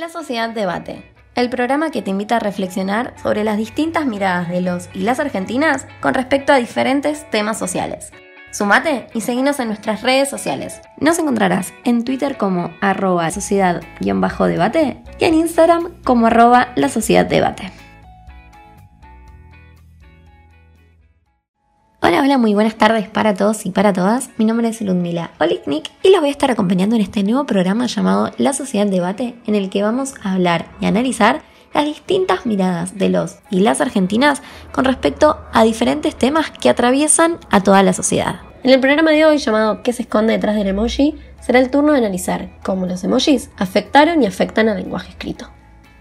La Sociedad Debate, el programa que te invita a reflexionar sobre las distintas miradas de los y las argentinas con respecto a diferentes temas sociales. Sumate y seguinos en nuestras redes sociales. Nos encontrarás en Twitter como arroba sociedad-debate y en Instagram como arroba la sociedad debate. Hola, muy buenas tardes para todos y para todas. Mi nombre es Ludmila Oliknik y los voy a estar acompañando en este nuevo programa llamado La Sociedad Debate, en el que vamos a hablar y analizar las distintas miradas de los y las argentinas con respecto a diferentes temas que atraviesan a toda la sociedad. En el programa de hoy, llamado ¿Qué se esconde detrás del emoji?, será el turno de analizar cómo los emojis afectaron y afectan al lenguaje escrito.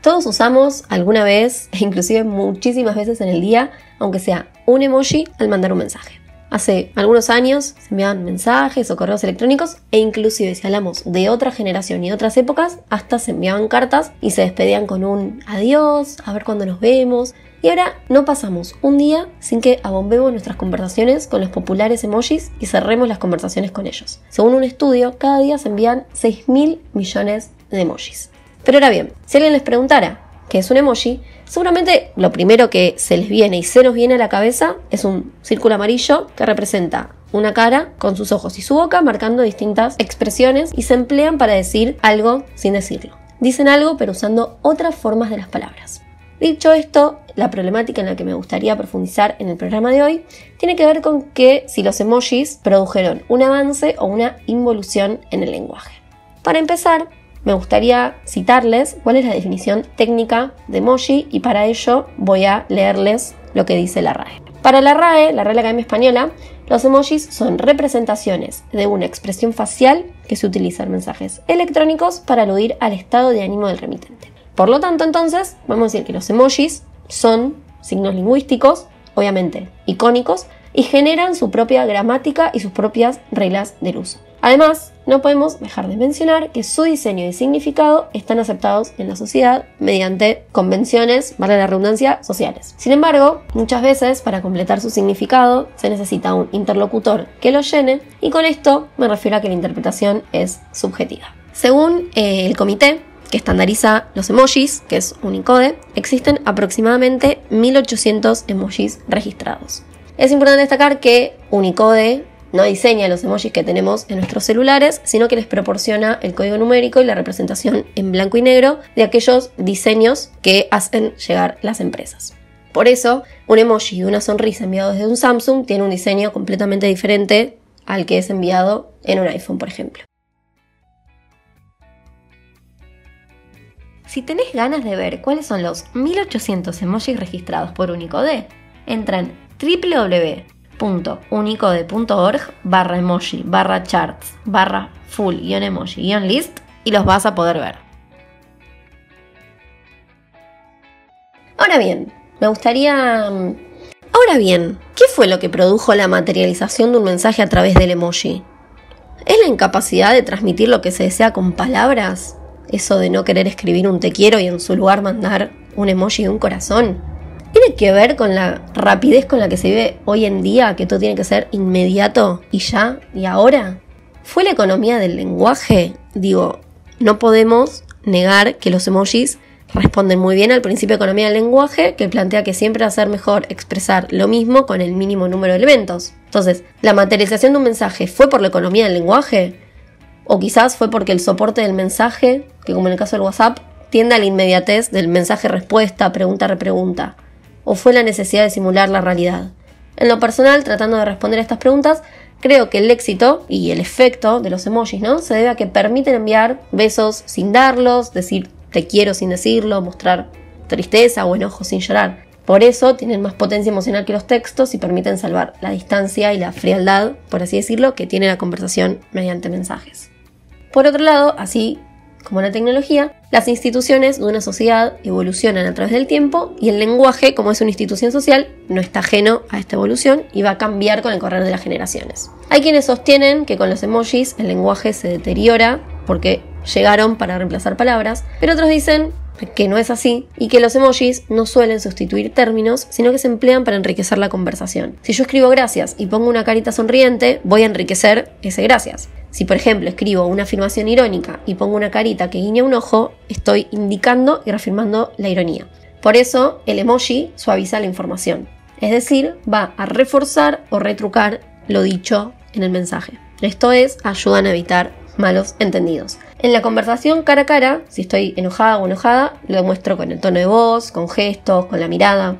Todos usamos alguna vez, e inclusive muchísimas veces en el día, aunque sea un emoji al mandar un mensaje. Hace algunos años se enviaban mensajes o correos electrónicos e inclusive si hablamos de otra generación y otras épocas, hasta se enviaban cartas y se despedían con un adiós, a ver cuándo nos vemos. Y ahora no pasamos un día sin que abombemos nuestras conversaciones con los populares emojis y cerremos las conversaciones con ellos. Según un estudio, cada día se envían 6 mil millones de emojis. Pero ahora bien, si alguien les preguntara qué es un emoji, seguramente lo primero que se les viene y se nos viene a la cabeza es un círculo amarillo que representa una cara con sus ojos y su boca marcando distintas expresiones y se emplean para decir algo sin decirlo. Dicen algo pero usando otras formas de las palabras. Dicho esto, la problemática en la que me gustaría profundizar en el programa de hoy tiene que ver con que si los emojis produjeron un avance o una involución en el lenguaje. Para empezar, me gustaría citarles cuál es la definición técnica de emoji y para ello voy a leerles lo que dice la RAE. Para la RAE, la Real Academia Española, los emojis son representaciones de una expresión facial que se utiliza en mensajes electrónicos para aludir al estado de ánimo del remitente. Por lo tanto, entonces, vamos a decir que los emojis son signos lingüísticos, obviamente icónicos, y generan su propia gramática y sus propias reglas del uso. Además, no podemos dejar de mencionar que su diseño y significado están aceptados en la sociedad mediante convenciones, vale la redundancia, sociales. Sin embargo, muchas veces para completar su significado se necesita un interlocutor que lo llene y con esto me refiero a que la interpretación es subjetiva. Según eh, el comité que estandariza los emojis, que es Unicode, existen aproximadamente 1800 emojis registrados. Es importante destacar que Unicode no diseña los emojis que tenemos en nuestros celulares, sino que les proporciona el código numérico y la representación en blanco y negro de aquellos diseños que hacen llegar las empresas. Por eso, un emoji de una sonrisa enviado desde un Samsung tiene un diseño completamente diferente al que es enviado en un iPhone, por ejemplo. Si tenés ganas de ver cuáles son los 1800 emojis registrados por Unicode, entra en www unicode.org barra emoji barra charts barra full guion emoji guion list y los vas a poder ver. Ahora bien, me gustaría... Mm, ahora bien, ¿qué fue lo que produjo la materialización de un mensaje a través del emoji? ¿Es la incapacidad de transmitir lo que se desea con palabras? Eso de no querer escribir un te quiero y en su lugar mandar un emoji de un corazón que ver con la rapidez con la que se vive hoy en día, que todo tiene que ser inmediato y ya y ahora. ¿Fue la economía del lenguaje? Digo, no podemos negar que los emojis responden muy bien al principio de economía del lenguaje, que plantea que siempre va a ser mejor expresar lo mismo con el mínimo número de elementos. Entonces, ¿la materialización de un mensaje fue por la economía del lenguaje? O quizás fue porque el soporte del mensaje, que como en el caso del WhatsApp, tiende a la inmediatez del mensaje-respuesta, pregunta-repregunta o fue la necesidad de simular la realidad? En lo personal, tratando de responder a estas preguntas, creo que el éxito y el efecto de los emojis, ¿no? Se debe a que permiten enviar besos sin darlos, decir te quiero sin decirlo, mostrar tristeza o enojo sin llorar. Por eso tienen más potencia emocional que los textos y permiten salvar la distancia y la frialdad, por así decirlo, que tiene la conversación mediante mensajes. Por otro lado, así como la tecnología, las instituciones de una sociedad evolucionan a través del tiempo y el lenguaje, como es una institución social, no está ajeno a esta evolución y va a cambiar con el correr de las generaciones. Hay quienes sostienen que con los emojis el lenguaje se deteriora porque llegaron para reemplazar palabras, pero otros dicen que no es así y que los emojis no suelen sustituir términos, sino que se emplean para enriquecer la conversación. Si yo escribo gracias y pongo una carita sonriente, voy a enriquecer ese gracias. Si por ejemplo escribo una afirmación irónica y pongo una carita que guiña un ojo, estoy indicando y reafirmando la ironía. Por eso el emoji suaviza la información. Es decir, va a reforzar o retrucar lo dicho en el mensaje. Esto es, ayudan a evitar malos entendidos. En la conversación cara a cara, si estoy enojada o enojada, lo demuestro con el tono de voz, con gestos, con la mirada.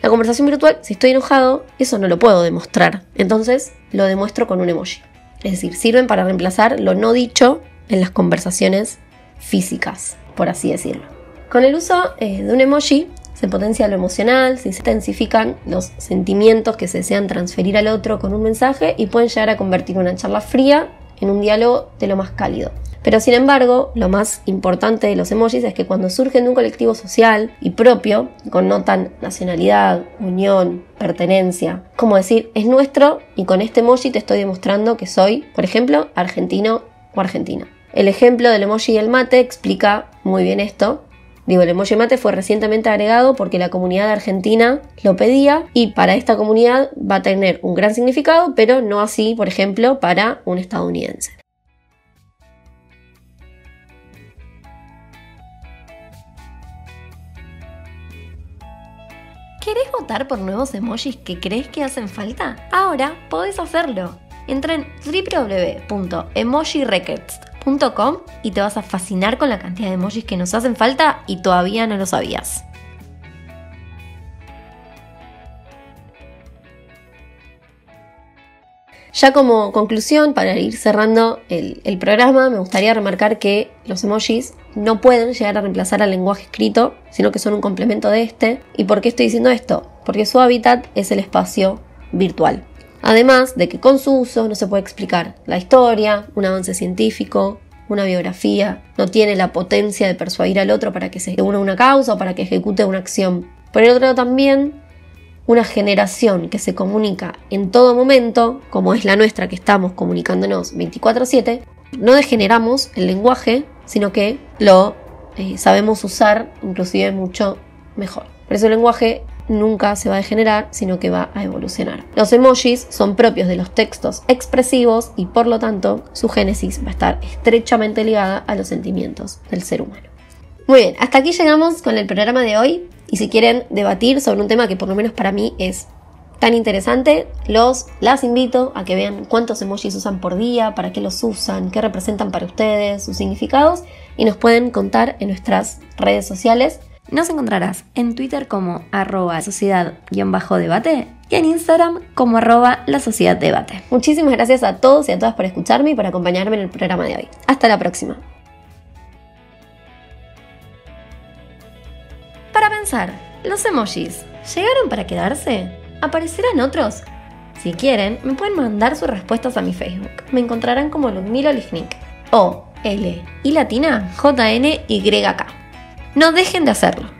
La conversación virtual, si estoy enojado, eso no lo puedo demostrar. Entonces lo demuestro con un emoji. Es decir, sirven para reemplazar lo no dicho en las conversaciones físicas, por así decirlo. Con el uso eh, de un emoji se potencia lo emocional, se intensifican los sentimientos que se desean transferir al otro con un mensaje y pueden llegar a convertir una charla fría en un diálogo de lo más cálido. Pero sin embargo, lo más importante de los emojis es que cuando surgen de un colectivo social y propio, connotan nacionalidad, unión, pertenencia. Como decir, es nuestro y con este emoji te estoy demostrando que soy, por ejemplo, argentino o argentina. El ejemplo del emoji del mate explica muy bien esto. Digo, el emoji mate fue recientemente agregado porque la comunidad argentina lo pedía y para esta comunidad va a tener un gran significado, pero no así, por ejemplo, para un estadounidense. Por nuevos emojis que crees que hacen falta? Ahora podés hacerlo. Entra en www.emojirecords.com y te vas a fascinar con la cantidad de emojis que nos hacen falta y todavía no lo sabías. Ya como conclusión, para ir cerrando el, programa, me gustaría remarcar que los emojis no pueden llegar a reemplazar al lenguaje escrito, sino que son un complemento de este. ¿Y por qué estoy diciendo esto? Porque su hábitat es el espacio virtual. Además de que con su uso no se puede explicar la historia, un avance científico, una biografía, no tiene la potencia de persuadir al otro para que se una una causa o para que ejecute una acción. Por el otro lado también una generación que se comunica en todo momento, como es la nuestra que estamos comunicándonos 24/7, no degeneramos el lenguaje, sino que lo eh, sabemos usar inclusive mucho mejor. Por eso el lenguaje nunca se va a degenerar, sino que va a evolucionar. Los emojis son propios de los textos expresivos y por lo tanto su génesis va a estar estrechamente ligada a los sentimientos del ser humano. Muy bien, hasta aquí llegamos con el programa de hoy. Y si quieren debatir sobre un tema que por lo menos para mí es tan interesante, los las invito a que vean cuántos emojis usan por día, para qué los usan, qué representan para ustedes, sus significados y nos pueden contar en nuestras redes sociales. Nos encontrarás en Twitter como arroba sociedad-debate y en Instagram como arroba la sociedad debate. Muchísimas gracias a todos y a todas por escucharme y por acompañarme en el programa de hoy. Hasta la próxima. Pensar, ¿los emojis llegaron para quedarse? ¿Aparecerán otros? Si quieren, me pueden mandar sus respuestas a mi Facebook. Me encontrarán como Ludmila Lichnik. O L y latina J N Y K. No dejen de hacerlo.